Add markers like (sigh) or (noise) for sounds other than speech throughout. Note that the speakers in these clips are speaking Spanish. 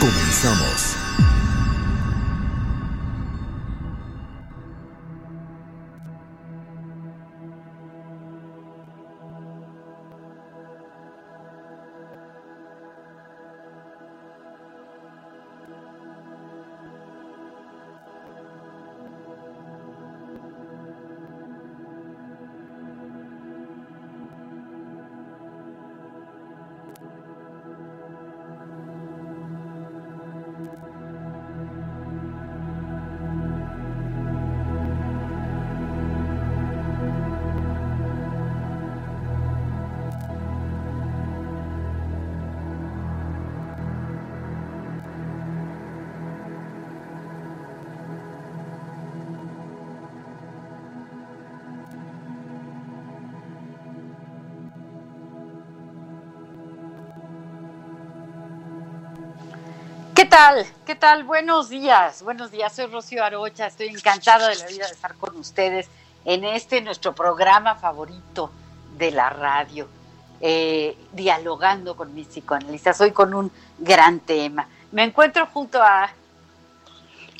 Comenzamos. Tal? ¿Qué tal? Buenos días. Buenos días. Soy Rocío Arocha. Estoy encantada de la vida de estar con ustedes en este nuestro programa favorito de la radio, eh, dialogando con mis psicoanalistas. Hoy con un gran tema. Me encuentro junto a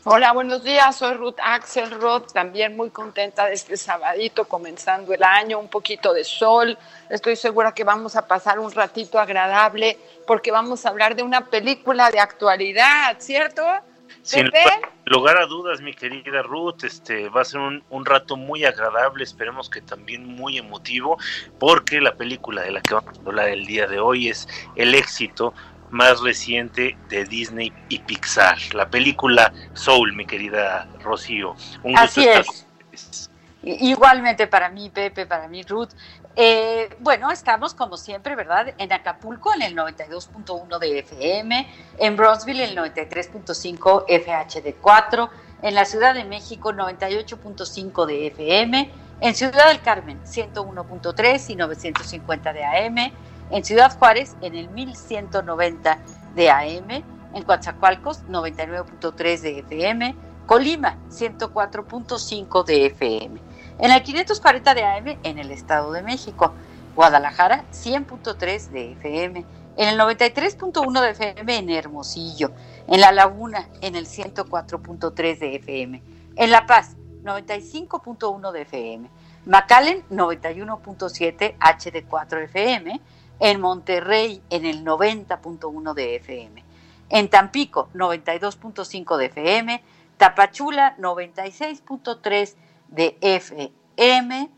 Hola, buenos días. Soy Ruth Axelrod, también muy contenta de este sabadito, comenzando el año, un poquito de sol. Estoy segura que vamos a pasar un ratito agradable porque vamos a hablar de una película de actualidad, ¿cierto? Sin lugar a dudas, mi querida Ruth, este va a ser un, un rato muy agradable, esperemos que también muy emotivo, porque la película de la que vamos a hablar el día de hoy es el éxito más reciente de Disney y Pixar, la película Soul, mi querida Rocío. Un gusto Así estar es. Igualmente para mí, Pepe, para mí, Ruth. Eh, bueno, estamos como siempre, ¿verdad? En Acapulco en el 92.1 de FM, en Bronzeville el 93.5 FHD4, en la Ciudad de México 98.5 de FM, en Ciudad del Carmen 101.3 y 950 de AM, en Ciudad Juárez en el 1190 de AM, en Coatzacoalcos 99.3 de FM, Colima 104.5 de FM, en el 540 de AM en el Estado de México, Guadalajara 100.3 de FM, en el 93.1 de FM en Hermosillo, en La Laguna en el 104.3 de FM, en La Paz 95.1 de FM, McAllen 91.7 HD4 FM, en Monterrey en el 90.1 de FM, en Tampico 92.5 de FM, Tapachula 96.3 de FM,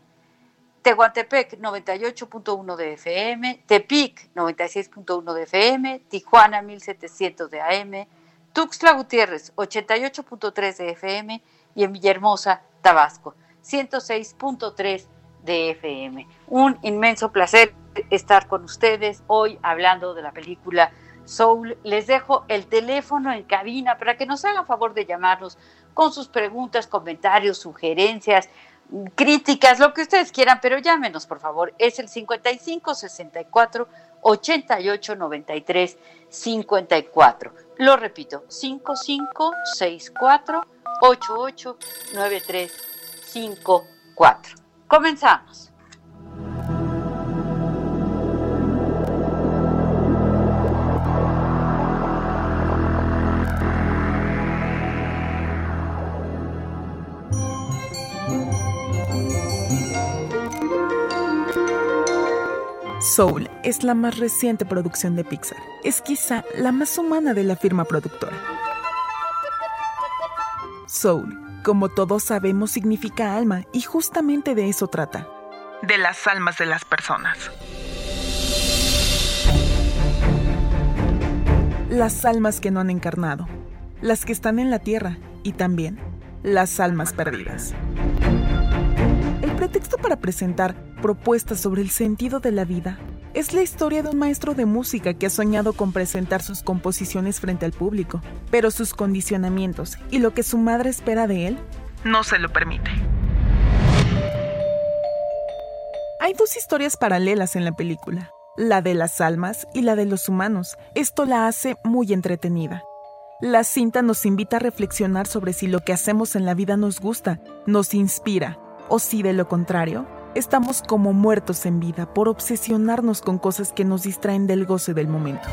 Tehuantepec 98.1 de FM, Tepic 96.1 de FM, Tijuana 1700 de AM, Tuxtla Gutiérrez 88.3 de FM y en Villahermosa, Tabasco 106.3 de. Un inmenso placer estar con ustedes hoy hablando de la película Soul. Les dejo el teléfono en cabina para que nos hagan favor de llamarnos con sus preguntas, comentarios, sugerencias, críticas, lo que ustedes quieran, pero llámenos por favor. Es el 55 64 88 93 54. Lo repito, 55 64 88 93 54. Comenzamos. Soul es la más reciente producción de Pixar. Es quizá la más humana de la firma productora. Soul, como todos sabemos, significa alma y justamente de eso trata. De las almas de las personas. Las almas que no han encarnado, las que están en la tierra y también las almas perdidas. Pretexto para presentar propuestas sobre el sentido de la vida es la historia de un maestro de música que ha soñado con presentar sus composiciones frente al público, pero sus condicionamientos y lo que su madre espera de él no se lo permite. Hay dos historias paralelas en la película, la de las almas y la de los humanos. Esto la hace muy entretenida. La cinta nos invita a reflexionar sobre si lo que hacemos en la vida nos gusta, nos inspira, o si de lo contrario, estamos como muertos en vida por obsesionarnos con cosas que nos distraen del goce del momento.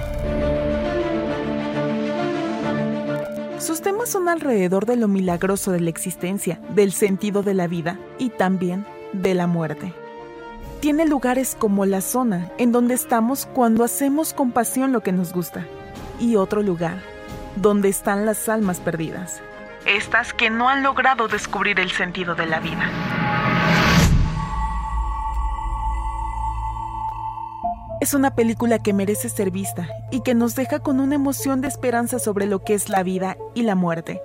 Sus temas son alrededor de lo milagroso de la existencia, del sentido de la vida y también de la muerte. Tiene lugares como la zona en donde estamos cuando hacemos con pasión lo que nos gusta y otro lugar donde están las almas perdidas, estas que no han logrado descubrir el sentido de la vida. Es una película que merece ser vista y que nos deja con una emoción de esperanza sobre lo que es la vida y la muerte.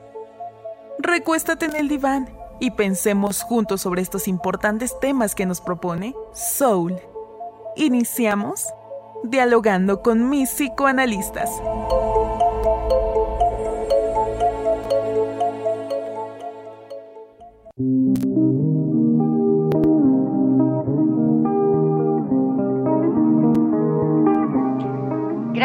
Recuéstate en el diván y pensemos juntos sobre estos importantes temas que nos propone Soul. Iniciamos dialogando con mis psicoanalistas.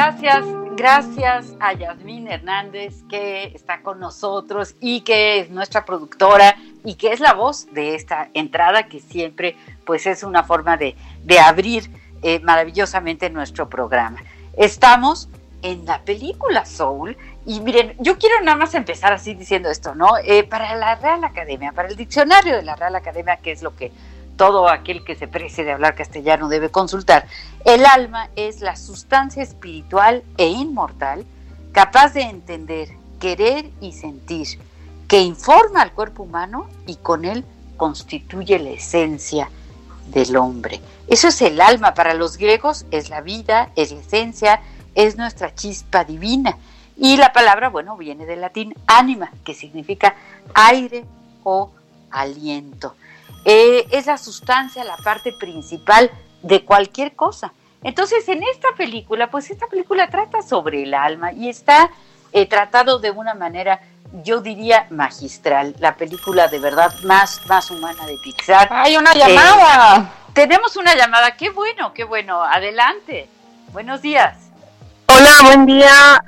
Gracias, gracias a Yasmín Hernández que está con nosotros y que es nuestra productora y que es la voz de esta entrada que siempre pues es una forma de, abrir eh, maravillosamente nuestro programa. Estamos en la película Soul y miren, yo quiero nada más empezar así diciendo esto, ¿no? Eh, para la Real Academia, para el diccionario de la Real Academia, que es lo que todo aquel que se precie de hablar castellano debe consultar. El alma es la sustancia espiritual e inmortal capaz de entender, querer y sentir, que informa al cuerpo humano y con él constituye la esencia del hombre. Eso es el alma. Para los griegos es la vida, es la esencia, es nuestra chispa divina. Y la palabra, bueno, viene del latín anima, que significa aire o aliento. Eh, es la sustancia, la parte principal de cualquier cosa. Entonces, en esta película, pues esta película trata sobre el alma y está eh, tratado de una manera, yo diría, magistral. La película de verdad más, más humana de Pixar. ¡Hay una llamada! Eh, tenemos una llamada, qué bueno, qué bueno. Adelante. Buenos días. Hola, buen día.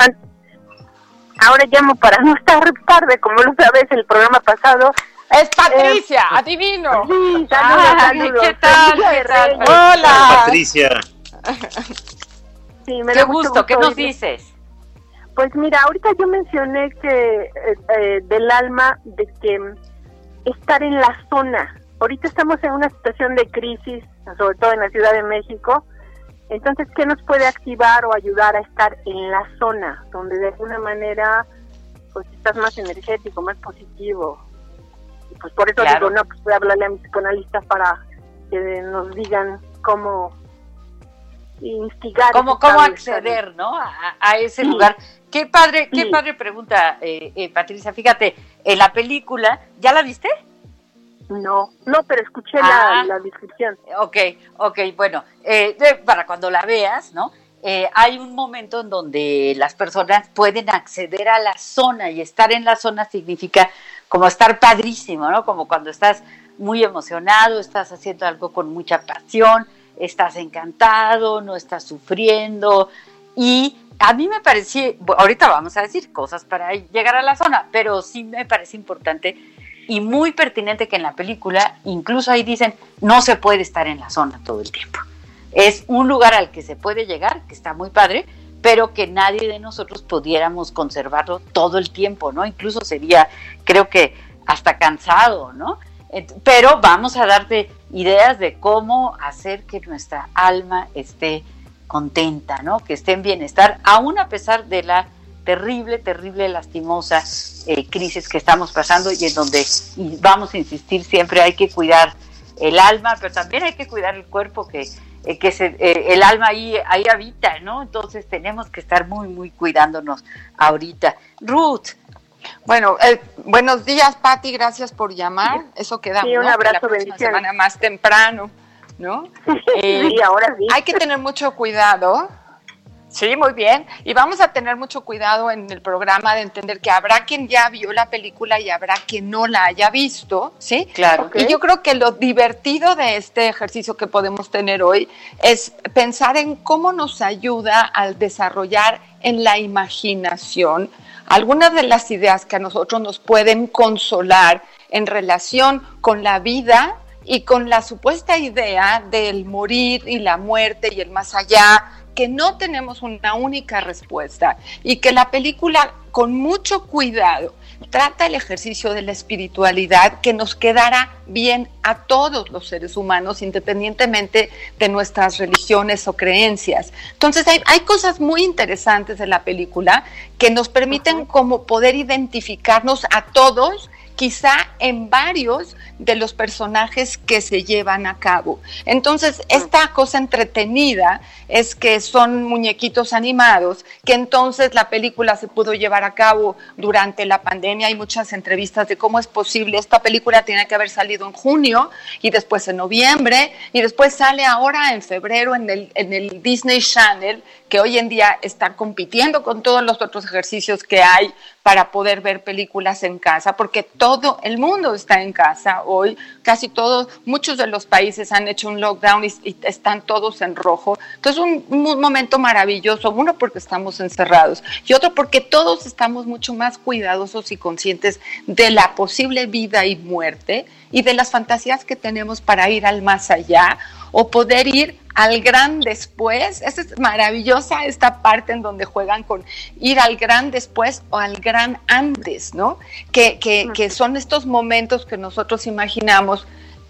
Ahora llamo para no estar tarde, como lo sabes, el programa pasado es Patricia, eh, adivino. Sí, saludos, ¿Qué tal? ¿Qué tal? Hola. Patricia. Sí, me Qué gusto, ¿qué nos dices? Pues mira, ahorita yo mencioné que eh, eh, del alma, de que estar en la zona. Ahorita estamos en una situación de crisis, sobre todo en la Ciudad de México. Entonces, ¿qué nos puede activar o ayudar a estar en la zona, donde de alguna manera pues estás más energético, más positivo, pues por eso digo, no, pues voy a hablarle a mis psicoanalistas para que nos digan cómo instigar. Cómo, cómo acceder, ¿no? A, ese lugar. Qué padre, qué padre pregunta, eh, eh, Patricia. Fíjate, en la película, ¿ya la viste? No, no, pero escuché la, ah. la, descripción. Ok, ok, bueno, eh, para cuando la veas, ¿no? hay un momento en donde las personas pueden acceder a la zona y estar en la zona significa como estar padrísimo, ¿no? Como cuando estás muy emocionado, estás haciendo algo con mucha pasión, estás encantado, no estás sufriendo. Y a mí me parecía, ahorita vamos a decir cosas para llegar a la zona, pero sí me parece importante y muy pertinente que en la película, incluso ahí dicen, no se puede estar en la zona todo el tiempo. Es un lugar al que se puede llegar, que está muy padre, pero que nadie de nosotros pudiéramos conservarlo todo el tiempo, ¿no? Incluso sería, creo que hasta cansado, ¿no? pero vamos a darte ideas de cómo hacer que nuestra alma esté contenta, ¿no? Que esté en bienestar, aún a pesar de la terrible, terrible, lastimosa eh, crisis que estamos pasando y en donde vamos a insistir siempre hay que cuidar el alma, pero también hay que cuidar el cuerpo que, eh, que se, eh, el alma ahí, ahí habita, ¿no? Entonces tenemos que estar muy, muy cuidándonos ahorita. Ruth. Bueno, buenos días, Patti, gracias por llamar. Eso queda sí, un abrazo, la semana más temprano, ¿no? (laughs) sí, ahora sí. Hay que tener mucho cuidado Sí, muy bien. Y vamos a tener mucho cuidado en el programa de entender que habrá quien ya vio la película y habrá quien no la haya visto, ¿sí? Claro. Y yo creo que lo divertido de este ejercicio que podemos tener hoy es pensar en cómo nos ayuda al desarrollar en la imaginación algunas de las ideas que a nosotros nos pueden consolar en relación con la vida y con la supuesta idea del morir y la muerte y el más allá que no tenemos una única respuesta y que la película con mucho cuidado trata el ejercicio de la espiritualidad que nos quedará bien a todos los seres humanos independientemente de nuestras religiones o creencias. Entonces hay, hay cosas muy interesantes de la película que nos permiten como poder identificarnos a todos quizá en varios de los personajes que se llevan a cabo. Entonces, esta cosa entretenida es que son muñequitos animados, que entonces la película se pudo llevar a cabo durante la pandemia. Hay muchas entrevistas de cómo es posible. Esta película tiene que haber salido en junio y después en noviembre y después sale ahora en febrero en el, en el Disney Channel, que hoy en día está compitiendo con todos los otros ejercicios que hay para poder ver películas en casa, porque todo el mundo está en casa hoy, casi todos, muchos de los países han hecho un lockdown y, están todos en rojo. Entonces, un, un, momento maravilloso, uno porque estamos encerrados y otro porque todos estamos mucho más cuidadosos y conscientes de la posible vida y muerte y de las fantasías que tenemos para ir al más allá o poder ir al gran después. Esa es maravillosa esta parte en donde juegan con ir al gran después o al gran antes, ¿no? Que, que, que son estos momentos que nosotros imaginamos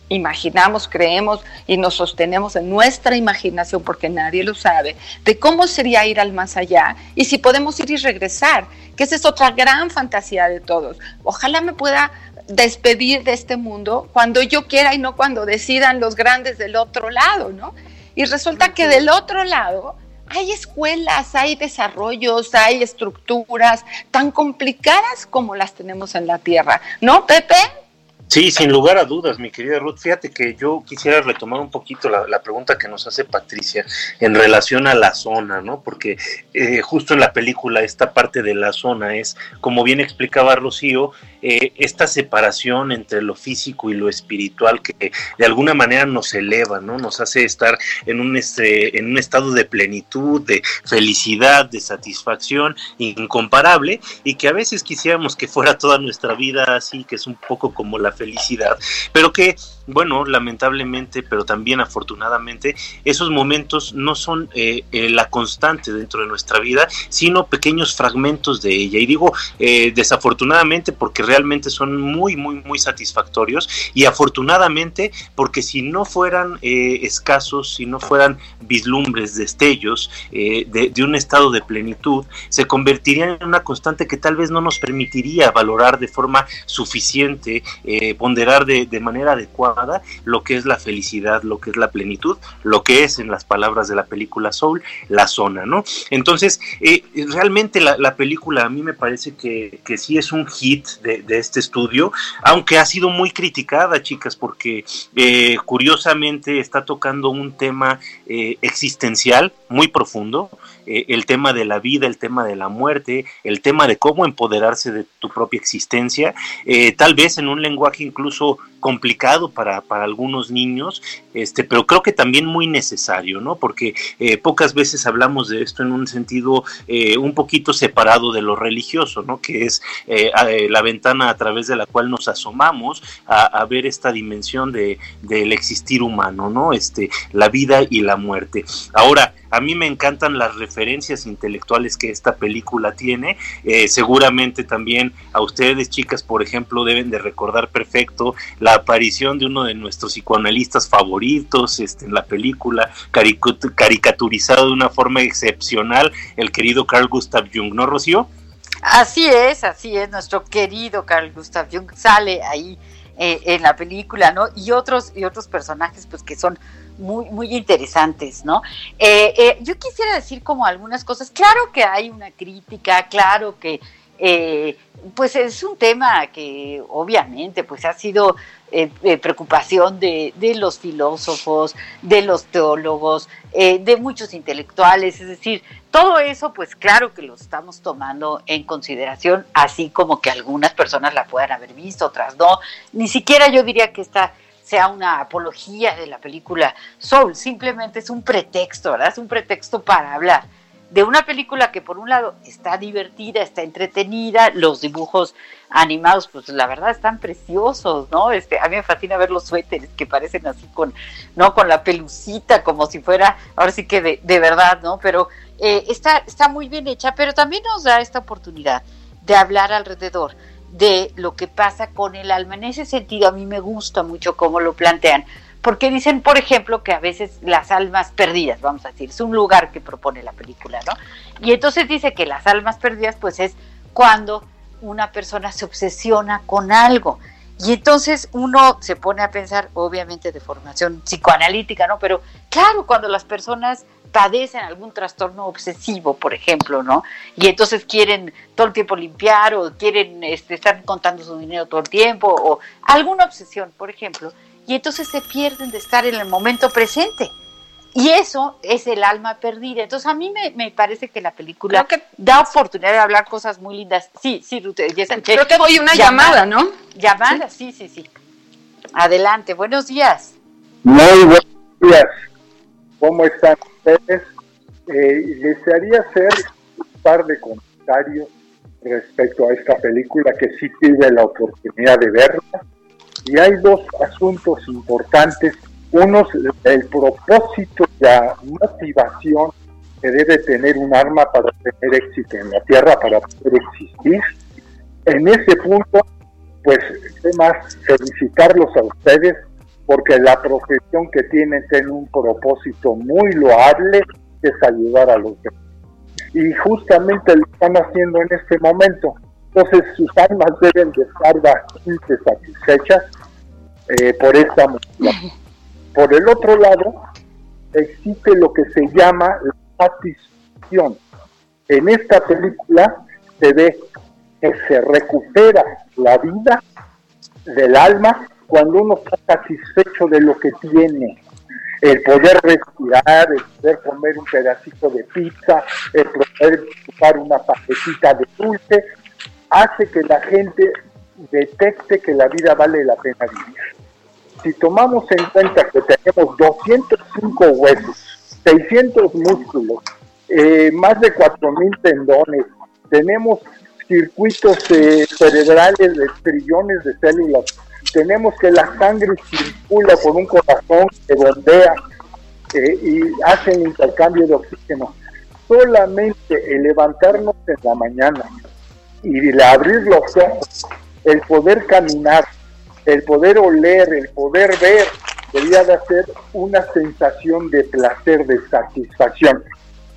imaginamos, creemos y nos sostenemos en nuestra imaginación, porque nadie lo sabe, de cómo sería ir al más allá y si podemos ir y regresar, que esa es otra gran fantasía de todos. Ojalá me pueda despedir de este mundo cuando yo quiera y no cuando decidan los grandes del otro lado, ¿no? Y resulta que del otro lado hay escuelas, hay desarrollos, hay estructuras tan complicadas como las tenemos en la Tierra, ¿no, Pepe? Sí, sin lugar a dudas, mi querida Ruth. Fíjate que yo quisiera retomar un poquito la, pregunta que nos hace Patricia en relación a la zona, ¿no? Porque eh, justo en la película esta parte de la zona es, como bien explicaba Rocío, eh, esta separación entre lo físico y lo espiritual que de alguna manera nos eleva, ¿no? Nos hace estar en un, este, en un estado de plenitud, de felicidad, de satisfacción incomparable y que a veces quisiéramos que fuera toda nuestra vida así, que es un poco como felicidad, pero que, bueno, lamentablemente, pero también afortunadamente, esos momentos no son eh, eh, la constante dentro de nuestra vida, sino pequeños fragmentos de ella. Y digo eh, desafortunadamente porque realmente son muy, muy, muy satisfactorios y afortunadamente porque si no fueran escasos, si no fueran vislumbres, destellos de, de un estado de plenitud, se convertirían en una constante que tal vez no nos permitiría valorar de forma suficiente ponderar de, de, manera adecuada lo que es la felicidad, lo que es la plenitud, lo que es, en las palabras de la película Soul, la zona, ¿no? Entonces, eh, realmente la, la, película a mí me parece que, que sí es un hit de, de, este estudio, aunque ha sido muy criticada, chicas, porque eh, curiosamente está tocando un tema eh, existencial muy profundo, eh, el tema de la vida, el tema de la muerte, el tema de cómo empoderarse de tu propia existencia, eh, tal vez en un lenguaje incluso complicado para, para, algunos niños, este, pero creo que también muy necesario, ¿no? Porque eh, pocas veces hablamos de esto en un sentido un poquito separado de lo religioso, ¿no? Que es la ventana a través de la cual nos asomamos a, ver esta dimensión de, del existir humano, ¿no? Este, la vida y la muerte. Ahora, a mí me encantan las referencias intelectuales que esta película tiene. Eh, seguramente también a ustedes, chicas, por ejemplo, deben de recordar perfecto la aparición de uno de nuestros psicoanalistas favoritos este, en la película, caricaturizado de una forma excepcional, el querido Carl Gustav Jung, ¿no, Rocío? Así es, así es, nuestro querido Carl Gustav Jung sale ahí eh, en la película, ¿no? Y otros, y otros personajes, pues que son muy, muy interesantes, ¿no? Eh, eh, yo quisiera decir como algunas cosas, claro que hay una crítica, claro que pues es un tema que obviamente pues ha sido preocupación de, de, los filósofos, de los teólogos, de muchos intelectuales, es decir, todo eso, pues claro que lo estamos tomando en consideración, así como que algunas personas la puedan haber visto, otras no. Ni siquiera yo diría que esta sea una apología de la película Soul, simplemente es un pretexto, ¿verdad? Es un pretexto para hablar de una película que por un lado está divertida, está entretenida, los dibujos animados, pues la verdad están preciosos, ¿no? Este, a mí me fascina ver los suéteres que parecen así con, ¿no? Con la pelucita, como si fuera, ahora sí que de, de verdad, ¿no? Pero eh, está, está muy bien hecha, pero también nos da esta oportunidad de hablar alrededor de lo que pasa con el alma. En ese sentido, a mí me gusta mucho cómo lo plantean, porque dicen, por ejemplo, que a veces las almas perdidas, vamos a decir, es un lugar que propone la película, ¿no? Y entonces dice que las almas perdidas, pues es cuando una persona se obsesiona con algo. Y entonces uno se pone a pensar, obviamente de formación psicoanalítica, ¿no? Pero claro, cuando las personas padecen algún trastorno obsesivo, por ejemplo, ¿no? Y entonces quieren todo el tiempo limpiar o quieren este, estar contando su dinero todo el tiempo o alguna obsesión, por ejemplo, y entonces se pierden de estar en el momento presente. Y eso es el alma perdida. Entonces a mí me, parece que la película da oportunidad de hablar cosas muy lindas. Sí, sí, Ruth, ya escuché. Creo que voy una llamada, ¿no? Llamada, ¿Sí? sí, sí, Adelante, buenos días. Muy buenos días. ¿Cómo están ustedes? Eh, desearía hacer un par de comentarios respecto a esta película que sí tuve la oportunidad de verla. Y hay dos asuntos importantes. Uno el propósito, la motivación que debe tener un arma para tener éxito en la Tierra, para poder existir. En ese punto, pues, más felicitarlos a ustedes porque la profesión que tienen tiene un propósito muy loable, que es ayudar a los demás. Y justamente lo están haciendo en este momento. Entonces sus almas deben de estar bastante satisfechas eh, por esta motivación. Por el otro lado, existe lo que se llama la satisfacción. En esta película se ve que se recupera la vida del alma cuando uno está satisfecho de lo que tiene, el poder respirar, el poder comer un pedacito de pizza, el poder chupar una paquetita de dulce, hace que la gente detecte que la vida vale la pena vivir. Si tomamos en cuenta que tenemos 205 huesos, 600 músculos, eh, más de 4.000 tendones, tenemos circuitos eh, cerebrales de trillones de células tenemos que la sangre circula por un corazón que bombea eh, y hace intercambio de oxígeno. Solamente el levantarnos en la mañana y el abrir los ojos, el poder caminar, el poder oler, el poder ver, debería de ser una sensación de placer, de satisfacción.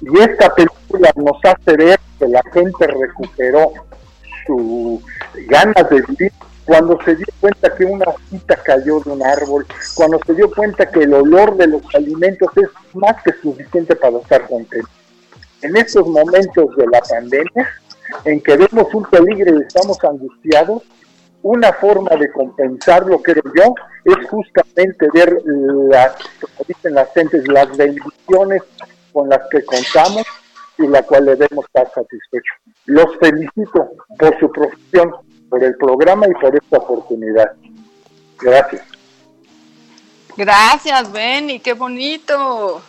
Y esta película nos hace ver que la gente recuperó su ganas de vivir cuando se dio cuenta que una cita cayó de un árbol, cuando se dio cuenta que el olor de los alimentos es más que suficiente para estar contento. En estos momentos de la pandemia, en que vemos un peligro y estamos angustiados, una forma de compensarlo, creo yo, es justamente ver las, como dicen las gentes, las bendiciones con las que contamos y la cual debemos estar satisfechos. Los felicito por su profesión, por el programa y por esta oportunidad. Gracias. Gracias, Benny, qué bonito.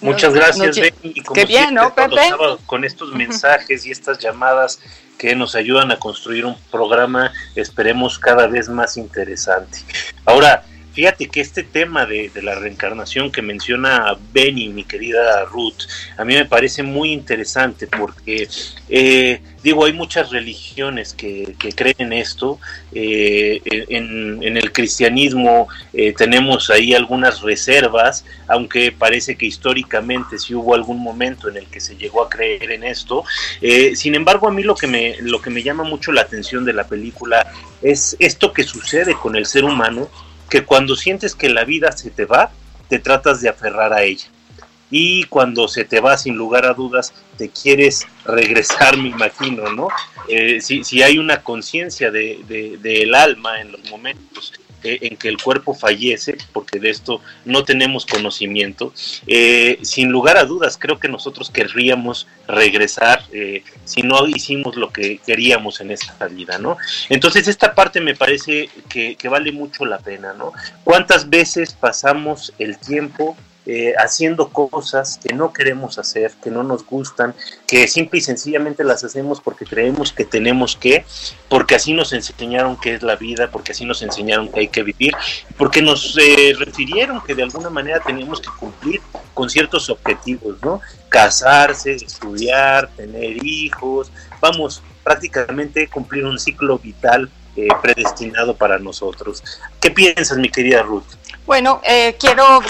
Muchas gracias, Benny. Y como qué bien, ¿no, Pepe? con estos mensajes y estas llamadas que nos ayudan a construir un programa, esperemos cada vez más interesante. Ahora, Fíjate que este tema de, la reencarnación que menciona Benny, mi querida Ruth, a mí me parece muy interesante porque, eh, digo, hay muchas religiones que, creen esto. Eh, en, el cristianismo eh, tenemos ahí algunas reservas, aunque parece que históricamente sí hubo algún momento en el que se llegó a creer en esto. sin embargo, a mí lo que, me, lo que me llama mucho la atención de la película es esto que sucede con el ser humano que cuando sientes que la vida se te va, te tratas de aferrar a ella. Y cuando se te va, sin lugar a dudas, te quieres regresar, me imagino, ¿no? Eh, si, si, hay una conciencia del de, de, alma en los momentos en que el cuerpo fallece, porque de esto no tenemos conocimiento, eh, sin lugar a dudas creo que nosotros querríamos regresar eh, si no hicimos lo que queríamos en esta vida, ¿no? Entonces esta parte me parece que, que vale mucho la pena, ¿no? ¿Cuántas veces pasamos el tiempo eh, haciendo cosas que no queremos hacer, que no nos gustan, que simple y sencillamente las hacemos porque creemos que tenemos que, porque así nos enseñaron que es la vida, porque así nos enseñaron que hay que vivir, porque nos eh, refirieron que de alguna manera teníamos que cumplir con ciertos objetivos, ¿no? Casarse, estudiar, tener hijos, vamos, prácticamente cumplir un ciclo vital eh, predestinado para nosotros. ¿Qué piensas, mi querida Ruth? Bueno, eh, quiero,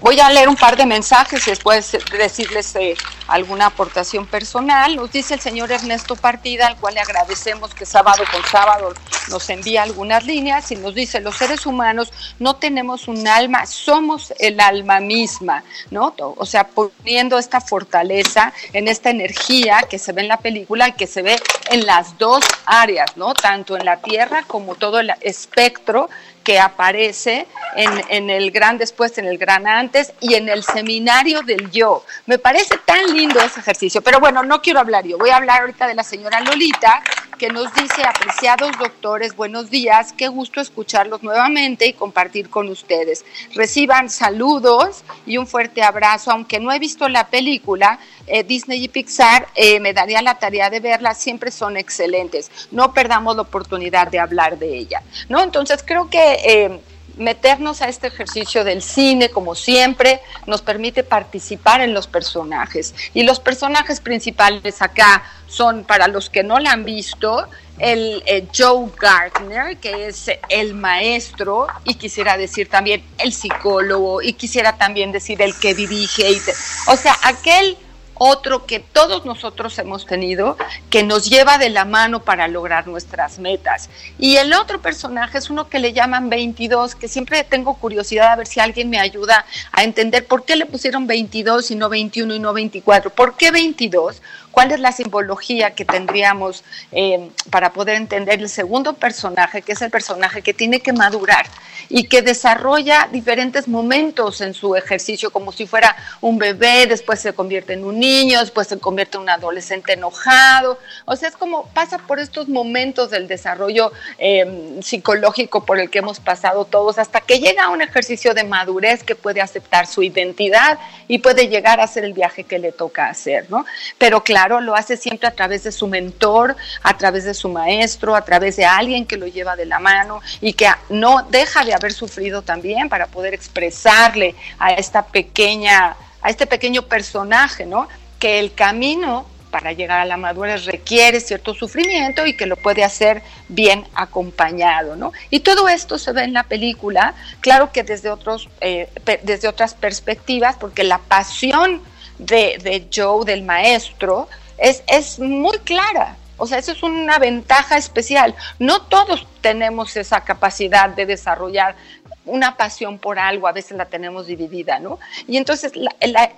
voy a leer un par de mensajes y después decirles eh, alguna aportación personal. Nos dice el señor Ernesto Partida, al cual le agradecemos que sábado con sábado nos envía algunas líneas y nos dice, los seres humanos no tenemos un alma, somos el alma misma, ¿no? O sea, poniendo esta fortaleza en esta energía que se ve en la película y que se ve en las dos áreas, ¿no? Tanto en la Tierra como todo el espectro que aparece en, en, el gran después, en el gran antes y en el seminario del yo. Me parece tan lindo ese ejercicio, pero bueno, no quiero hablar yo, voy a hablar ahorita de la señora Lolita, que nos dice, apreciados doctores, buenos días, qué gusto escucharlos nuevamente y compartir con ustedes. Reciban saludos y un fuerte abrazo, aunque no he visto la película, eh, Disney y Pixar, eh, me daría la tarea de verla, siempre son excelentes. No perdamos la oportunidad de hablar de ella, ¿no? Entonces creo que eh, meternos a este ejercicio del cine, como siempre, nos permite participar en los personajes. Y los personajes principales acá son, para los que no la han visto, el Joe Gardner, que es el maestro, y quisiera decir también el psicólogo, y quisiera también decir el que dirige, o sea, aquel otro que todos nosotros hemos tenido, que nos lleva de la mano para lograr nuestras metas. Y el otro personaje es uno que le llaman 22, que siempre tengo curiosidad a ver si alguien me ayuda a entender por qué le pusieron 22 y no 21 y no 24. ¿Por qué 22? ¿Cuál es la simbología que tendríamos eh, para poder entender el segundo personaje, que es el personaje que tiene que madurar y que desarrolla diferentes momentos en su ejercicio, como si fuera un bebé, después se convierte en un niño, después se convierte en un adolescente enojado? O sea, es como pasa por estos momentos del desarrollo em, psicológico por el que hemos pasado todos, hasta que llega a un ejercicio de madurez que puede aceptar su identidad y puede llegar a hacer el viaje que le toca hacer, ¿no? Pero claro, lo hace siempre a través de su mentor, a través de su maestro, a través de alguien que lo lleva de la mano y que no deja de haber sufrido también para poder expresarle a esta pequeña, a este pequeño personaje, ¿no? Que el camino para llegar a la madurez requiere cierto sufrimiento y que lo puede hacer bien acompañado, ¿no? Y todo esto se ve en la película, claro que desde otros, eh, desde otras perspectivas, porque la pasión de, Joe, del maestro, es, es muy clara. O sea, eso es una ventaja especial. No todos tenemos esa capacidad de desarrollar una pasión por algo, a veces la tenemos dividida, ¿no? Y entonces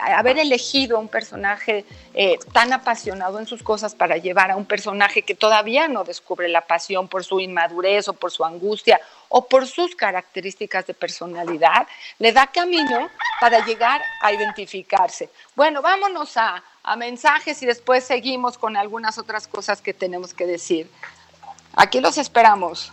haber elegido un personaje eh, tan apasionado en sus cosas para llevar a un personaje que todavía no descubre la pasión por su inmadurez o por su angustia o por sus características de personalidad, le da camino para llegar a identificarse. Bueno, vámonos a, a mensajes y después seguimos con algunas otras cosas que tenemos que decir. Aquí los esperamos.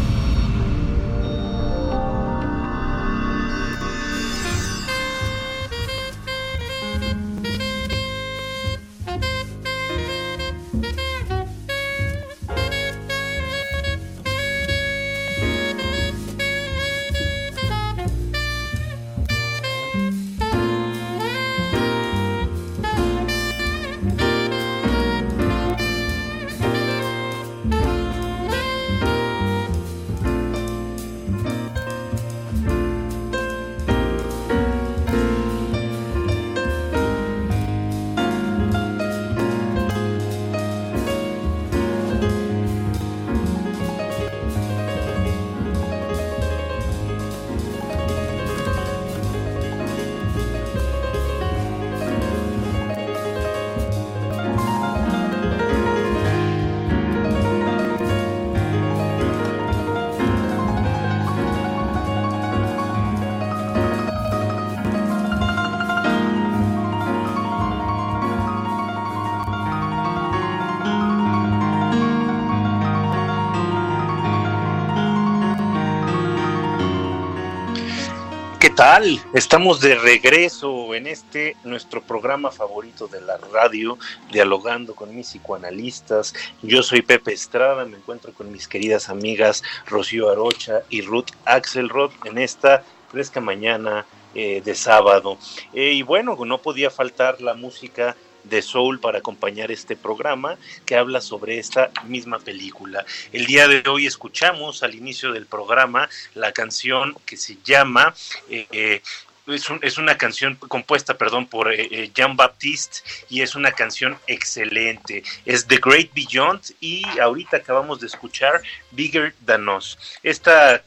Estamos de regreso en este nuestro programa favorito de la radio, dialogando con mis psicoanalistas. Yo soy Pepe Estrada, me encuentro con mis queridas amigas Rocío Arocha y Ruth Axelrod en esta fresca mañana eh, de sábado. Eh, y bueno, no podía faltar la música de Soul para acompañar este programa que habla sobre esta misma película. El día de hoy escuchamos al inicio del programa la canción que se llama eh, es, una canción compuesta, perdón, por eh, eh, Jean Baptiste y es una canción excelente. Es The Great Beyond y ahorita acabamos de escuchar Bigger Than Us. Esta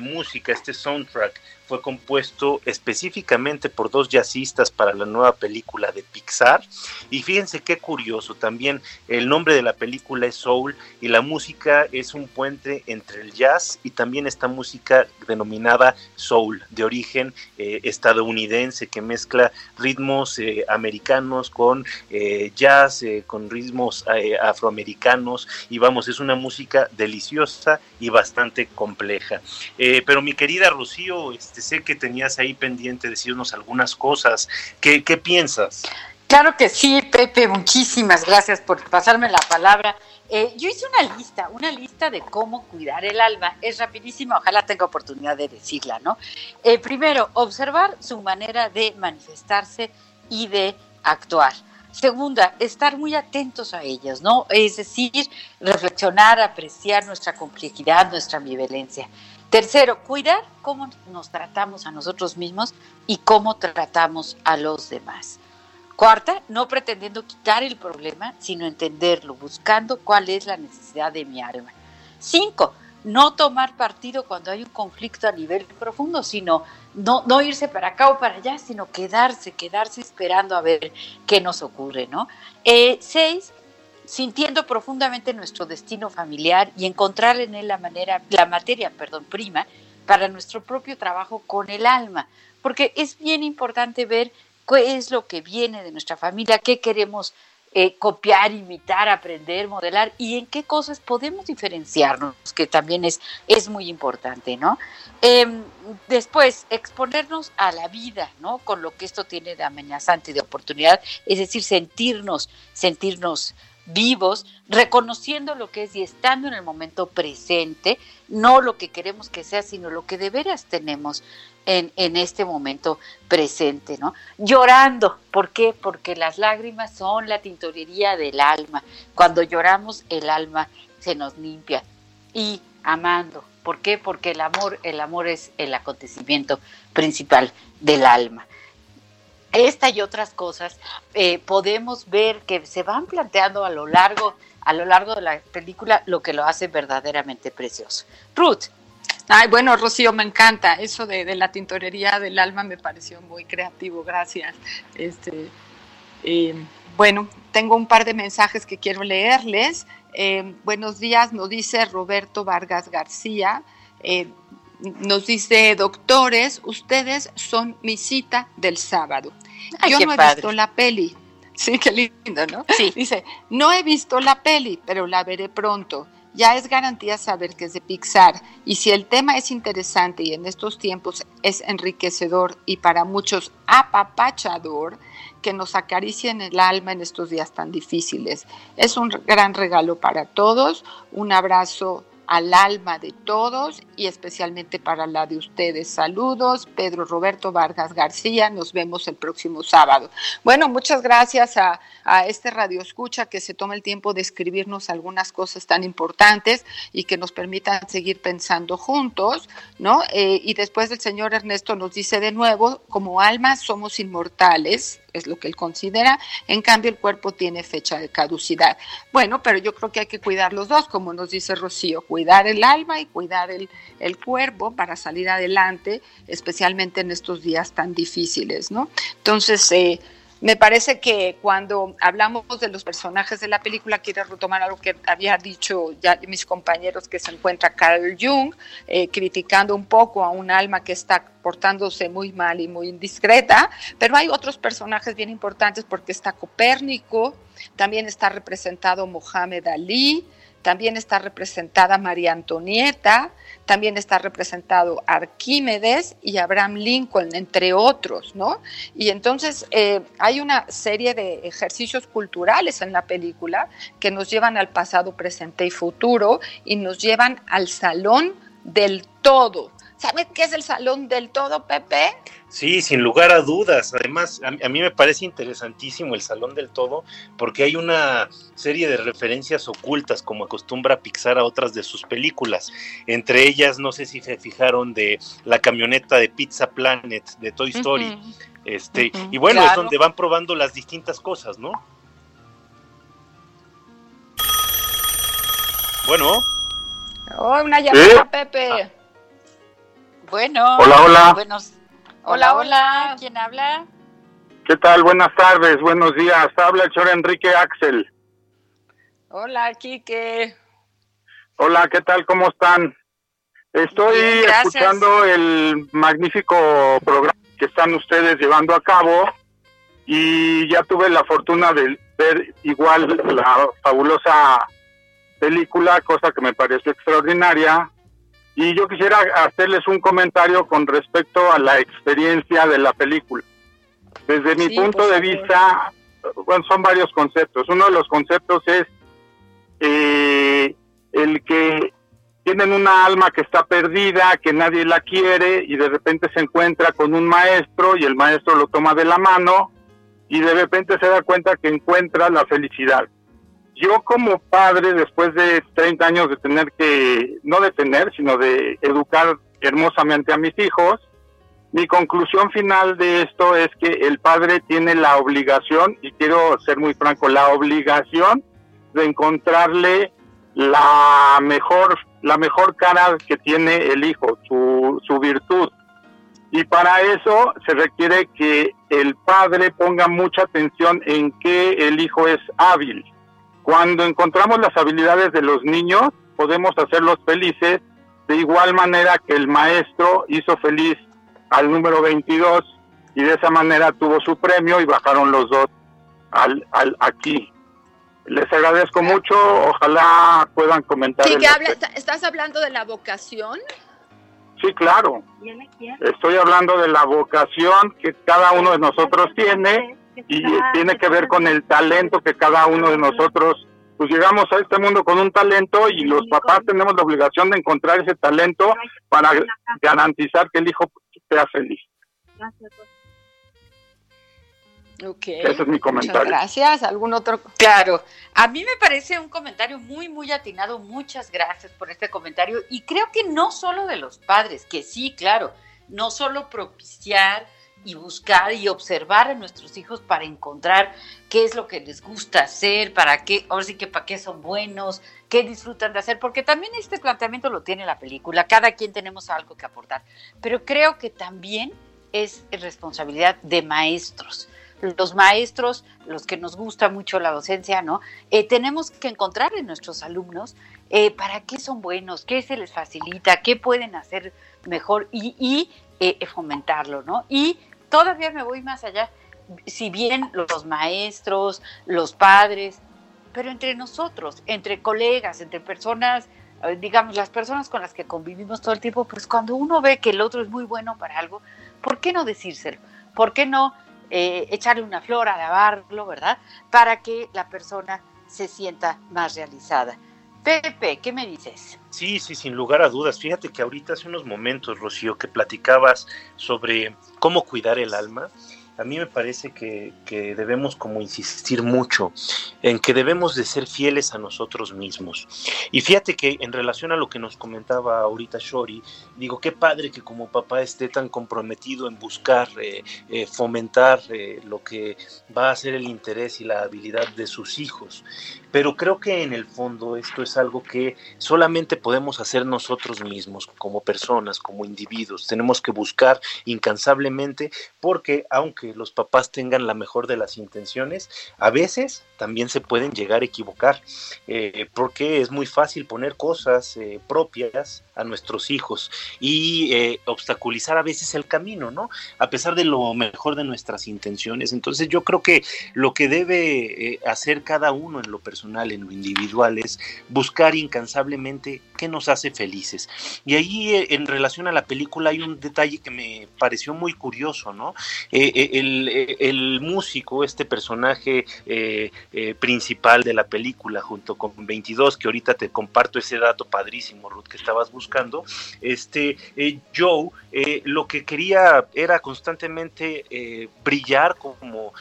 música, este soundtrack fue compuesto específicamente por dos jazzistas para la nueva película de Pixar. Y fíjense qué curioso, también el nombre de la película es Soul y la música es un puente entre el jazz y también esta música denominada soul, de origen eh, estadounidense, que mezcla ritmos eh, americanos con eh, jazz, con ritmos afroamericanos. Y vamos, es una música deliciosa y bastante compleja. Pero mi querida Rocío, este, sé que tenías ahí pendiente decirnos algunas cosas. ¿Qué, qué piensas? Claro que sí, Pepe, muchísimas gracias por pasarme la palabra. Eh, yo hice una lista, una lista de cómo cuidar el alma. Es rapidísima, ojalá tenga oportunidad de decirla, ¿no? Eh, primero, observar su manera de manifestarse y de actuar. Segunda, estar muy atentos a ellas, ¿no? Es decir, reflexionar, apreciar nuestra complejidad, nuestra ambivalencia. Tercero, cuidar cómo nos tratamos a nosotros mismos y cómo tratamos a los demás. Cuarta, no pretendiendo quitar el problema, sino entenderlo, buscando cuál es la necesidad de mi alma. Cinco, no tomar partido cuando hay un conflicto a nivel profundo, sino no, no irse para acá o para allá, sino quedarse, quedarse esperando a ver qué nos ocurre, ¿no? Eh, seis, sintiendo profundamente nuestro destino familiar y encontrar en él la manera, la materia, perdón, prima para nuestro propio trabajo con el alma, porque es bien importante ver qué es lo que viene de nuestra familia, qué queremos eh, copiar, imitar, aprender, modelar y en qué cosas podemos diferenciarnos, que también es, es muy importante, ¿no? Em, después, exponernos a la vida, ¿no? Con lo que esto tiene de amenazante, de oportunidad, es decir, sentirnos, sentirnos vivos, reconociendo lo que es y estando en el momento presente, no lo que queremos que sea, sino lo que de veras tenemos en, en este momento presente, ¿no? Llorando, ¿por qué? Porque las lágrimas son la tintorería del alma. Cuando lloramos, el alma se nos limpia. Y amando, ¿por qué? Porque el amor, el amor es el acontecimiento principal del alma esta y otras cosas eh, podemos ver que se van planteando a lo largo a lo largo de la película lo que lo hace verdaderamente precioso. Ruth. Ay, bueno, Rocío, me encanta. Eso de, la tintorería del alma me pareció muy creativo, gracias. Este, Eh, bueno, tengo un par de mensajes que quiero leerles. Eh, buenos días, nos dice Roberto Vargas García. Nos dice, doctores, ustedes son mi cita del sábado. Yo no he visto la peli. Sí, qué lindo, ¿no? Sí. Dice, no he visto la peli, pero la veré pronto. Ya es garantía saber que es de Pixar. Y si el tema es interesante y en estos tiempos es enriquecedor y para muchos apapachador, que nos acaricien el alma en estos días tan difíciles. Es un gran regalo para todos. Un abrazo al alma de todos y especialmente para la de ustedes. Saludos, Pedro Roberto Vargas García, nos vemos el próximo sábado. Bueno, muchas gracias a, a, este Radio Escucha que se toma el tiempo de escribirnos algunas cosas tan importantes y que nos permitan seguir pensando juntos, ¿no? Eh, y después el señor Ernesto nos dice de nuevo, como almas somos inmortales, es lo que él considera, en cambio el cuerpo tiene fecha de caducidad. Bueno, pero yo creo que hay que cuidar los dos, como nos dice Rocío, cuidar el alma y cuidar el, el cuerpo para salir adelante, especialmente en estos días tan difíciles, ¿no? Entonces, eh, me parece que cuando hablamos de los personajes de la película, quiero retomar algo que había dicho ya mis compañeros que se encuentra Carl Jung, eh, criticando un poco a un alma que está portándose muy mal y muy indiscreta, pero hay otros personajes bien importantes porque está Copérnico, también está representado Mohamed Ali, también está representada María Antonieta, también está representado Arquímedes y Abraham Lincoln, entre otros, ¿no? Y entonces eh, hay una serie de ejercicios culturales en la película que nos llevan al pasado, presente y futuro y nos llevan al salón del todo. ¿Sabes qué es el salón del todo, Pepe? Sí, sin lugar a dudas. Además, a, a, mí me parece interesantísimo el Salón del Todo porque hay una serie de referencias ocultas como acostumbra Pixar a otras de sus películas. Entre ellas, no sé si se fijaron de la camioneta de Pizza Planet de Toy Story. Uh -huh. Este, uh -huh. y bueno, claro. es donde van probando las distintas cosas, ¿no? Bueno. Oh, una llamada, ¿Sí? Pepe. Ah. Bueno. Hola, hola. Buenos, hola, hola. ¿Quién habla? ¿Qué tal? Buenas tardes, buenos días. Habla el señor Enrique Axel. Hola, Quique. Hola, ¿qué tal? ¿Cómo están? Estoy Bien, escuchando el magnífico programa que están ustedes llevando a cabo y ya tuve la fortuna de ver igual la fabulosa película, cosa que me pareció extraordinaria. Y yo quisiera hacerles un comentario con respecto a la experiencia de la película. Desde mi Sí, punto de vista, bueno, son varios conceptos. Uno de los conceptos es eh, el que tienen una alma que está perdida, que nadie la quiere y de repente se encuentra con un maestro y el maestro lo toma de la mano y de repente se da cuenta que encuentra la felicidad. Yo como padre, después de 30 años de tener que, no de tener, sino de educar hermosamente a mis hijos, mi conclusión final de esto es que el padre tiene la obligación, y quiero ser muy franco, la obligación de encontrarle la mejor, la mejor cara que tiene el hijo, su, su virtud. Y para eso se requiere que el padre ponga mucha atención en que el hijo es hábil. Cuando encontramos las habilidades de los niños, podemos hacerlos felices de igual manera que el maestro hizo feliz al número 22 y de esa manera tuvo su premio y bajaron los dos al, al aquí. Les agradezco mucho, ojalá puedan comentar. Sí, que habla. ¿estás hablando de la vocación? Sí, claro. Estoy hablando de la vocación que cada uno de nosotros tiene y tiene que ver con el talento que cada uno de nosotros, pues llegamos a este mundo con un talento y los papás tenemos la obligación de encontrar ese talento para garantizar que el hijo sea feliz. Ok. Ese es mi Muchas comentario. gracias. ¿Algún otro? Claro, a mí me parece un comentario muy, muy atinado. Muchas gracias por este comentario. Y creo que no solo de los padres, que sí, claro, no solo propiciar y buscar y observar a nuestros hijos para encontrar qué es lo que les gusta hacer, para qué, ahora sí que para qué son buenos, qué disfrutan de hacer, porque también este planteamiento lo tiene la película, cada quien tenemos algo que aportar, pero creo que también es responsabilidad de maestros, los maestros, los que nos gusta mucho la docencia, ¿no? Eh, tenemos que encontrar en nuestros alumnos eh, para qué son buenos, qué se les facilita, qué pueden hacer mejor y, eh, fomentarlo, ¿no? Y todavía me voy más allá, si bien los maestros, los padres, pero entre nosotros, entre colegas, entre personas, digamos, las personas con las que convivimos todo el tiempo, pues cuando uno ve que el otro es muy bueno para algo, ¿por qué no decírselo? ¿Por qué no eh, echarle una flor, alabarlo, ¿verdad? Para que la persona se sienta más realizada. Pepe, ¿qué me dices? Sí, sí, sin lugar a dudas. Fíjate que ahorita hace unos momentos, Rocío, que platicabas sobre cómo cuidar el alma a mí me parece que, debemos como insistir mucho en que debemos de ser fieles a nosotros mismos. Y fíjate que en relación a lo que nos comentaba ahorita Shori, digo, qué padre que como papá esté tan comprometido en buscar eh, eh, fomentar eh, lo que va a ser el interés y la habilidad de sus hijos. Pero creo que en el fondo esto es algo que solamente podemos hacer nosotros mismos como personas, como individuos. Tenemos que buscar incansablemente porque aunque los papás tengan la mejor de las intenciones, a veces también se pueden llegar a equivocar, eh, porque es muy fácil poner cosas eh, propias a nuestros hijos y eh, obstaculizar a veces el camino, ¿no? A pesar de lo mejor de nuestras intenciones. Entonces yo creo que lo que debe hacer cada uno en lo personal, en lo individual, es buscar incansablemente qué nos hace felices. Y ahí en relación a la película hay un detalle que me pareció muy curioso, ¿no? el, músico, este personaje eh, eh, principal de la película, junto con 22, que ahorita te comparto ese dato padrísimo, Ruth, que estabas buscando, este eh, Joe lo que quería era constantemente brillar como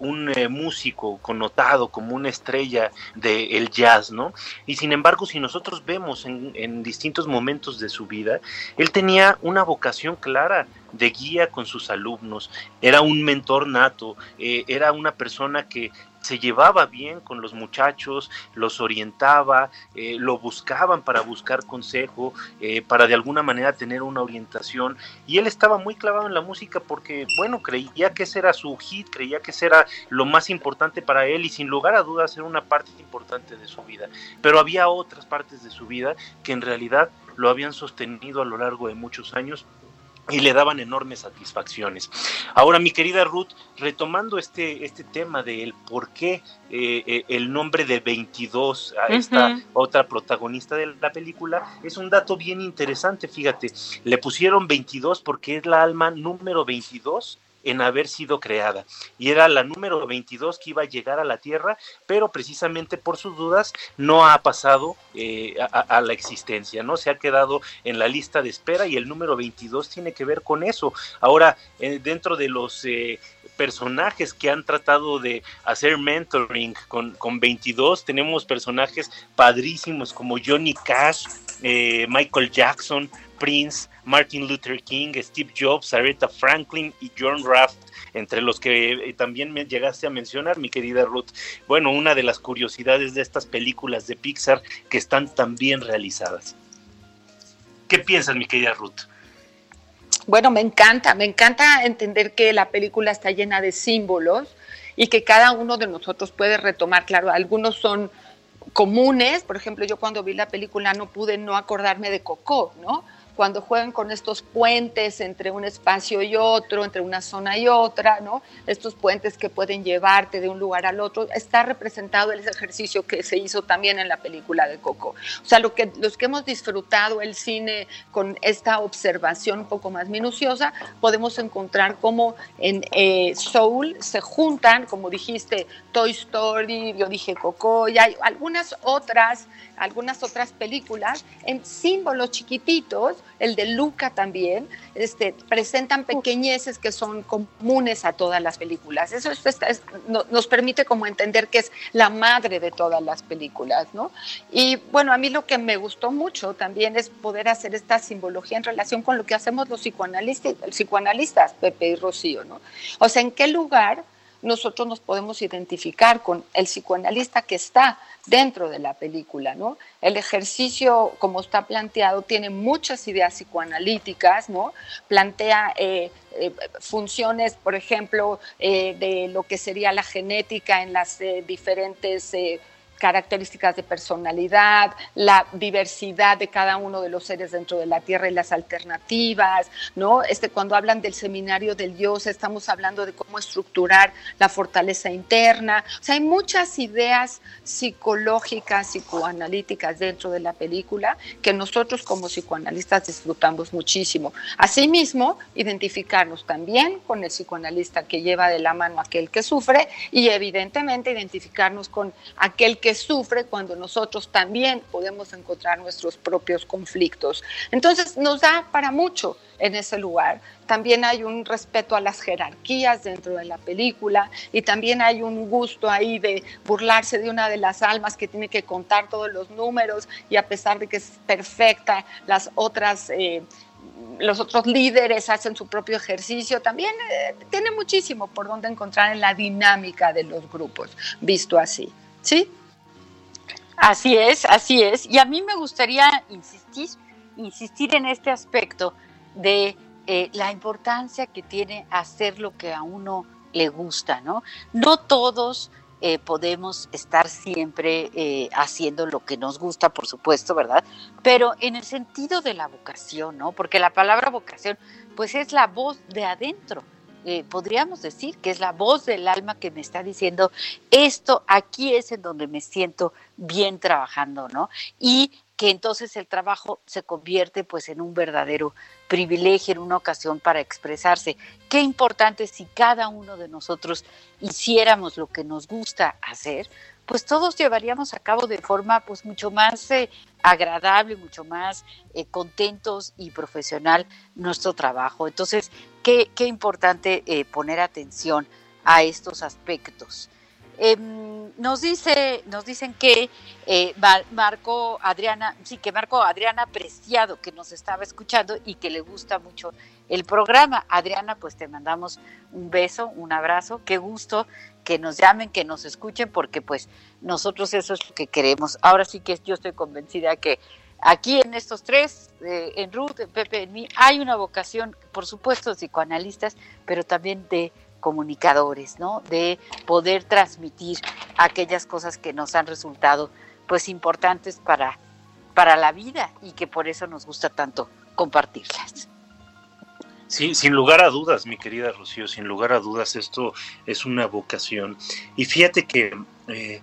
un músico connotado, como una estrella del jazz, ¿no? Y sin embargo, si nosotros vemos en, distintos momentos de su vida, él tenía una vocación clara de guía con sus alumnos, era un mentor nato, eh, era una persona que se llevaba bien con los muchachos, los orientaba, eh, lo buscaban para buscar consejo, eh, para de alguna manera tener una orientación. Y él estaba muy clavado en la música porque, bueno, creía que ese era su hit, creía que ese era lo más importante para él y sin lugar a dudas era una parte importante de su vida. Pero había otras partes de su vida que en realidad lo habían sostenido a lo largo de muchos años y le daban enormes satisfacciones. Ahora, mi querida Ruth, retomando este, este tema del por qué eh, eh, el nombre de 22 a esta otra protagonista de la película, es un dato bien interesante, fíjate, le pusieron 22 porque es la alma número 22 en haber sido creada. Y era la número 22 que iba a llegar a la Tierra, pero precisamente por sus dudas no ha pasado eh, a, la existencia, ¿no? Se ha quedado en la lista de espera y el número 22 tiene que ver con eso. Ahora, eh, dentro de los... Eh, personajes que han tratado de hacer mentoring con, con 22. Tenemos personajes padrísimos como Johnny Cash, Michael Jackson, Prince, Martin Luther King, Steve Jobs, Aretha Franklin y John Raft, entre los que eh, también me llegaste a mencionar, mi querida Ruth. Bueno, una de las curiosidades de estas películas de Pixar que están tan bien realizadas. ¿Qué piensas, mi querida Ruth? Bueno, me encanta, me encanta entender que la película está llena de símbolos y que cada uno de nosotros puede retomar, claro, algunos son comunes, por ejemplo, yo cuando vi la película no pude no acordarme de Coco, ¿no? Cuando juegan con estos puentes entre un espacio y otro, entre una zona y otra. Estos puentes que pueden llevarte de un lugar al otro, está representado el ejercicio que se hizo también en la película de Coco. O sea, los que hemos disfrutado el cine con esta observación un poco más minuciosa, podemos encontrar cómo en eh, Soul se juntan, como dijiste, Toy Story, yo dije Coco, y hay algunas otras, algunas otras películas en símbolos chiquititos el de Luca también, este, presentan pequeñeces que son comunes a todas las películas. Eso nos permite como entender que es la madre de todas las películas, ¿no? Y bueno, a mí lo que me gustó mucho también es poder hacer esta simbología en relación con lo que hacemos los psicoanalistas, psicoanalistas Pepe y Rocío, ¿no? O sea, ¿en qué lugar nosotros nos podemos identificar con el psicoanalista que está dentro de la película, ¿no? El ejercicio, como está planteado, tiene muchas ideas psicoanalíticas, ¿no? Plantea eh, eh, funciones, por ejemplo, eh, de lo que sería la genética en las diferentes características de personalidad, la diversidad de cada uno de los seres dentro de la Tierra y las alternativas, ¿no? Este, cuando hablan del seminario del Dios, estamos hablando de cómo estructurar la fortaleza interna. O sea, hay muchas ideas psicológicas, psicoanalíticas dentro de la película que nosotros como psicoanalistas disfrutamos muchísimo. Asimismo, identificarnos también con el psicoanalista que lleva de la mano aquel que sufre y evidentemente identificarnos con aquel que sufre cuando nosotros también podemos encontrar nuestros propios conflictos. Entonces nos da para mucho en ese lugar. También hay un respeto a las jerarquías dentro de la película y también hay un gusto ahí de burlarse de una de las almas que tiene que contar todos los números y a pesar de que es perfecta, las otras... Eh, los otros líderes hacen su propio ejercicio, también eh, tiene muchísimo por donde encontrar en la dinámica de los grupos, visto así. ¿Sí? Así es, así es. Y a mí me gustaría insistir, insistir en este aspecto de eh, la importancia que tiene hacer lo que a uno le gusta, ¿no? No todos eh, podemos estar siempre eh, haciendo lo que nos gusta, por supuesto, ¿verdad? Pero en el sentido de la vocación, ¿no? Porque la palabra vocación, pues es la voz de adentro, eh, podríamos decir que es la voz del alma que me está diciendo esto aquí es en donde me siento bien trabajando, ¿no? Y que entonces el trabajo se convierte pues en un verdadero privilegio, en una ocasión para expresarse. Qué importante si cada uno de nosotros hiciéramos lo que nos gusta hacer, pues todos llevaríamos a cabo de forma pues mucho más eh, agradable, mucho más eh, contentos y profesional nuestro trabajo. Entonces, qué, qué importante eh, poner atención a estos aspectos. Em, nos dice, nos dicen que Marco Adriana, sí, que Marco Adriana Preciado, que nos estaba escuchando y que le gusta mucho el programa. Adriana, pues te mandamos un beso, un abrazo, qué gusto que nos llamen, que nos escuchen, porque pues nosotros eso es lo que queremos. Ahora sí que yo estoy convencida que aquí en estos tres, eh, en Ruth, en Pepe, en mí, hay una vocación, por supuesto, psicoanalistas, pero también de comunicadores, ¿no? De poder transmitir aquellas cosas que nos han resultado pues importantes para, para la vida y que por eso nos gusta tanto compartirlas. Sin lugar a dudas, mi querida Rocío, sin lugar a dudas, esto es una vocación. Y fíjate que eh,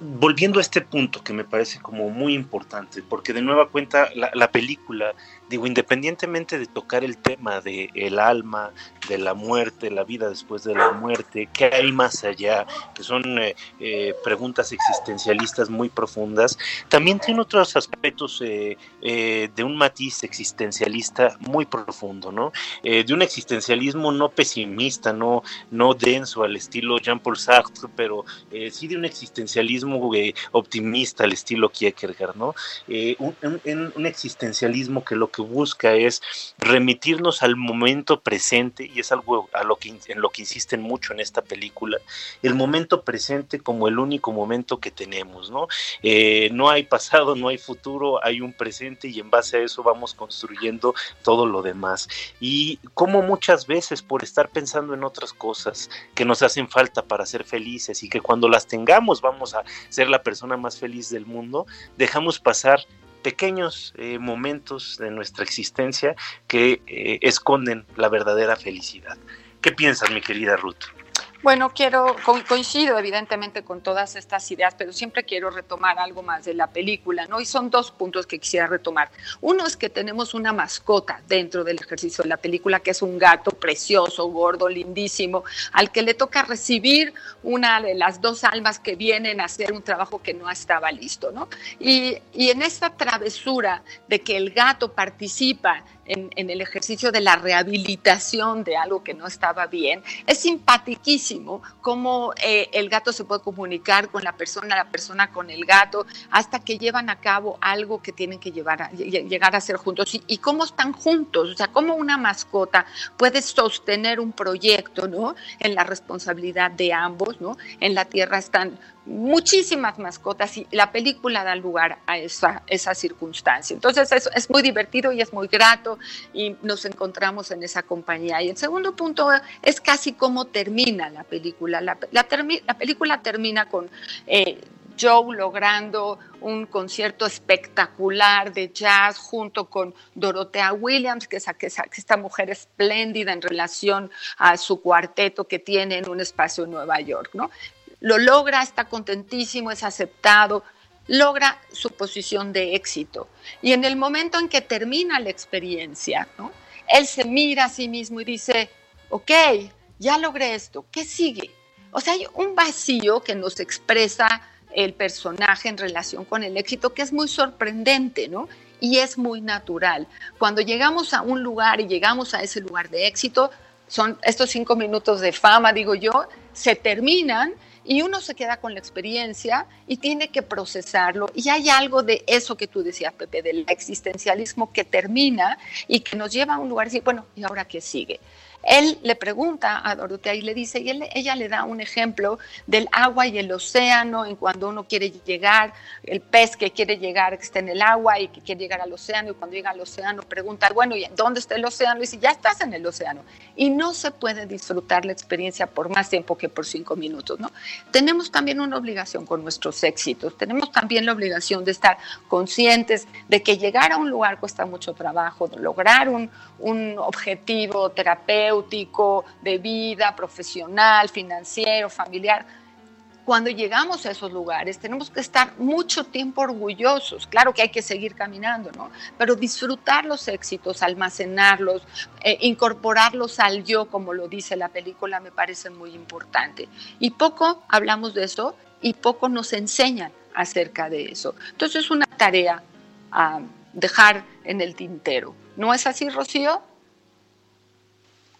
volviendo a este punto que me parece como muy importante, porque de nueva cuenta la película digo, independientemente de tocar el tema de el alma, de la muerte, la vida después de la muerte, qué hay más allá, que son eh, eh, preguntas existencialistas muy profundas, también tiene otros aspectos eh, de un matiz existencialista muy profundo, ¿no? de un existencialismo no pesimista, no, no denso al estilo Jean-Paul Sartre, pero sí de un existencialismo optimista al estilo Kierkegaard, ¿no? Un, un, un existencialismo que lo que busca es remitirnos al momento presente y es algo a lo que, en lo que insisten mucho en esta película, el momento presente como el único momento que tenemos, ¿no? Eh, no hay pasado, no hay futuro, hay un presente y en base a eso vamos construyendo todo lo demás. Y como muchas veces por estar pensando en otras cosas que nos hacen falta para ser felices y que cuando las tengamos vamos a ser la persona más feliz del mundo, dejamos pasar pequeños eh, momentos de nuestra existencia que eh, esconden la verdadera felicidad. ¿Qué piensas, mi querida Ruth? Bueno, quiero, coincido evidentemente con todas estas ideas, pero siempre quiero retomar algo más de la película, ¿no? Y son dos puntos que quisiera retomar. Uno es que tenemos una mascota dentro del ejercicio de la película, que es un gato precioso, gordo, lindísimo, al que le toca recibir una de las dos almas que vienen a hacer un trabajo que no estaba listo, ¿no? Y, y en esta travesura de que el gato participa en, el ejercicio de la rehabilitación de algo que no estaba bien. Es simpaticísimo cómo eh, el gato se puede comunicar con la persona, la persona con el gato, hasta que llevan a cabo algo que tienen que llevar a, llegar a ser juntos y, y cómo están juntos, o sea, cómo una mascota puede sostener un proyecto, ¿no? En la responsabilidad de ambos, ¿no? En la tierra están muchísimas mascotas y la película da lugar a esa, esa circunstancia. Entonces es, es, muy divertido y es muy grato y nos encontramos en esa compañía. Y el segundo punto es casi cómo termina la película. La, la, la película termina con... Eh, Joe logrando un concierto espectacular de jazz junto con Dorothea Williams, que es, esta mujer espléndida en relación a su cuarteto que tiene en un espacio en Nueva York, ¿no? Lo logra, está contentísimo, es aceptado, logra su posición de éxito. Y en el momento en que termina la experiencia, él se mira a sí mismo y dice, ok, ya logré esto, ¿qué sigue? O sea, hay un vacío que nos expresa el personaje en relación con el éxito que es muy sorprendente, ¿no? Y es muy natural. Cuando llegamos a un lugar y llegamos a ese lugar de éxito, son estos cinco minutos de fama, digo yo, se terminan y uno se queda con la experiencia y tiene que procesarlo. Y hay algo de eso que tú decías, Pepe, del existencialismo que termina y que nos lleva a un lugar y bueno, ¿y ahora qué sigue? Él le pregunta a Dorotea y le dice, y ella le da un ejemplo del agua y el océano, en cuando uno quiere llegar, el pez que quiere llegar, que está en el agua y que quiere llegar al océano, y cuando llega al océano pregunta, bueno, ¿y dónde está el océano? Y dice, ya estás en el océano. Y no se puede disfrutar la experiencia por más tiempo que por cinco minutos, ¿no? Tenemos también una obligación con nuestros éxitos, tenemos también la obligación de estar conscientes de que llegar a un lugar cuesta mucho trabajo, lograr un, un objetivo terapéutico, de vida, profesional, financiero, familiar. Cuando llegamos a esos lugares tenemos que estar mucho tiempo orgullosos. Claro que hay que seguir caminando, ¿no? Pero disfrutar los éxitos, almacenarlos, eh, incorporarlos al yo, como lo dice la película, me parece muy importante. Y poco hablamos de eso y poco nos enseñan acerca de eso. Entonces es una tarea a dejar en el tintero. ¿No es así, Rocío?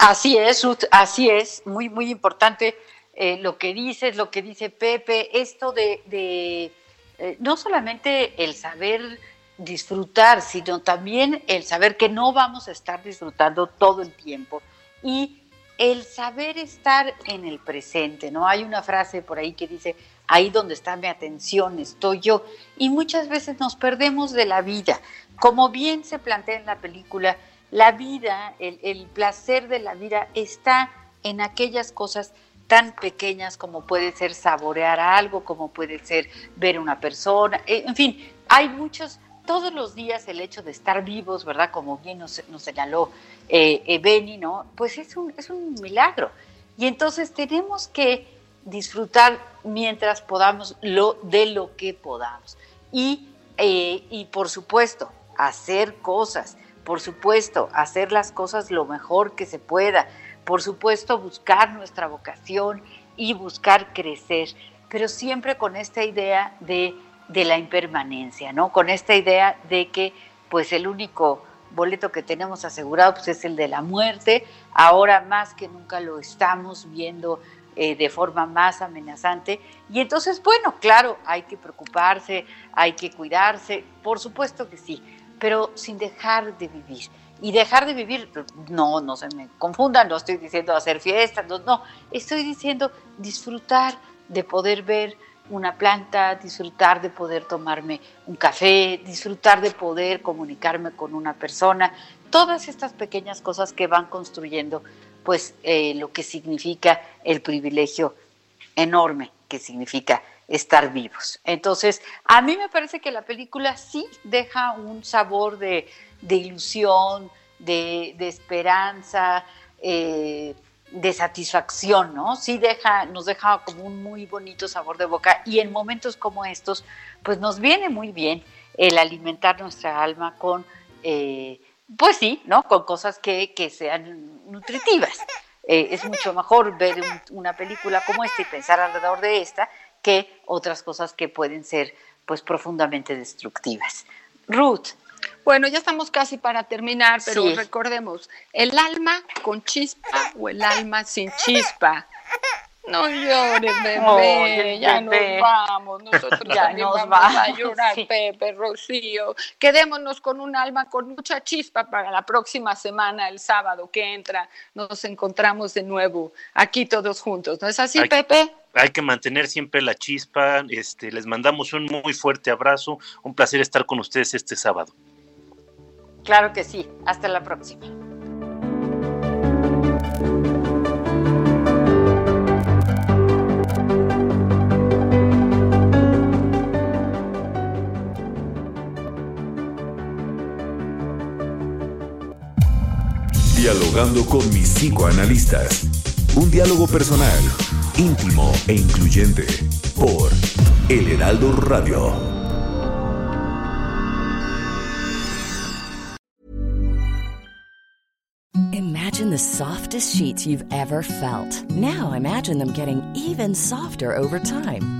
Así es, así es, muy, muy importante eh, lo que dices, lo que dice Pepe, esto de, eh, no solamente el saber disfrutar, sino también el saber que no vamos a estar disfrutando todo el tiempo y el saber estar en el presente, ¿no? Hay una frase por ahí que dice, ahí donde está mi atención estoy yo, y muchas veces nos perdemos de la vida. Como bien se plantea en la película, la vida, el, placer de la vida está en aquellas cosas tan pequeñas como puede ser saborear algo, como puede ser ver una persona, eh, en fin, hay muchos, todos los días el hecho de estar vivos, ¿verdad? Como bien nos, señaló eh, eh, ¿no? Pues es un, es un milagro. Y entonces tenemos que disfrutar mientras podamos lo, de lo que podamos. Y, y por supuesto, hacer cosas por supuesto, hacer las cosas lo mejor que se pueda, por supuesto, buscar nuestra vocación y buscar crecer, pero siempre con esta idea de, de la impermanencia, ¿no? Con esta idea de que pues el único boleto que tenemos asegurado pues, es el de la muerte, ahora más que nunca lo estamos viendo eh, de forma más amenazante. Y entonces, bueno, claro, hay que preocuparse, hay que cuidarse, por supuesto que sí, pero sin dejar de vivir. Y dejar de vivir, no, no se me confundan, no estoy diciendo hacer fiestas, no, no, estoy diciendo disfrutar de poder ver una planta, disfrutar de poder tomarme un café, disfrutar de poder comunicarme con una persona, todas estas pequeñas cosas que van construyendo pues eh, lo que significa el privilegio enorme que significa estar vivos. Entonces, a mí me parece que la película sí deja un sabor de, ilusión, de, esperanza, eh, de satisfacción, ¿no? Sí deja, nos deja como un muy bonito sabor de boca y en momentos como estos, pues nos viene muy bien el alimentar nuestra alma con, eh, pues sí, ¿no? Con cosas que, sean nutritivas. Eh, es mucho mejor ver una película como esta y pensar alrededor de esta que otras cosas que pueden ser pues profundamente destructivas. Ruth. Bueno, ya estamos casi para terminar, pero recordemos, el alma con chispa o el alma sin chispa. No llores, bebé, ya nos vamos. Nosotros (laughs) ya también nos vamos a llorar, Pepe, Rocío. Quedémonos con un alma con mucha chispa para la próxima semana, el sábado que entra. Nos encontramos de nuevo aquí todos juntos. ¿No es así, Pepe? Hay que mantener siempre la chispa. Este, les mandamos un muy fuerte abrazo. Un placer estar con ustedes este sábado. Claro que sí. Hasta la próxima. Dialogando con mis psicoanalistas. Un diálogo personal, íntimo e incluyente. Por El Heraldo Radio. Imagine the softest sheets you've ever felt. Now imagine them getting even softer over time.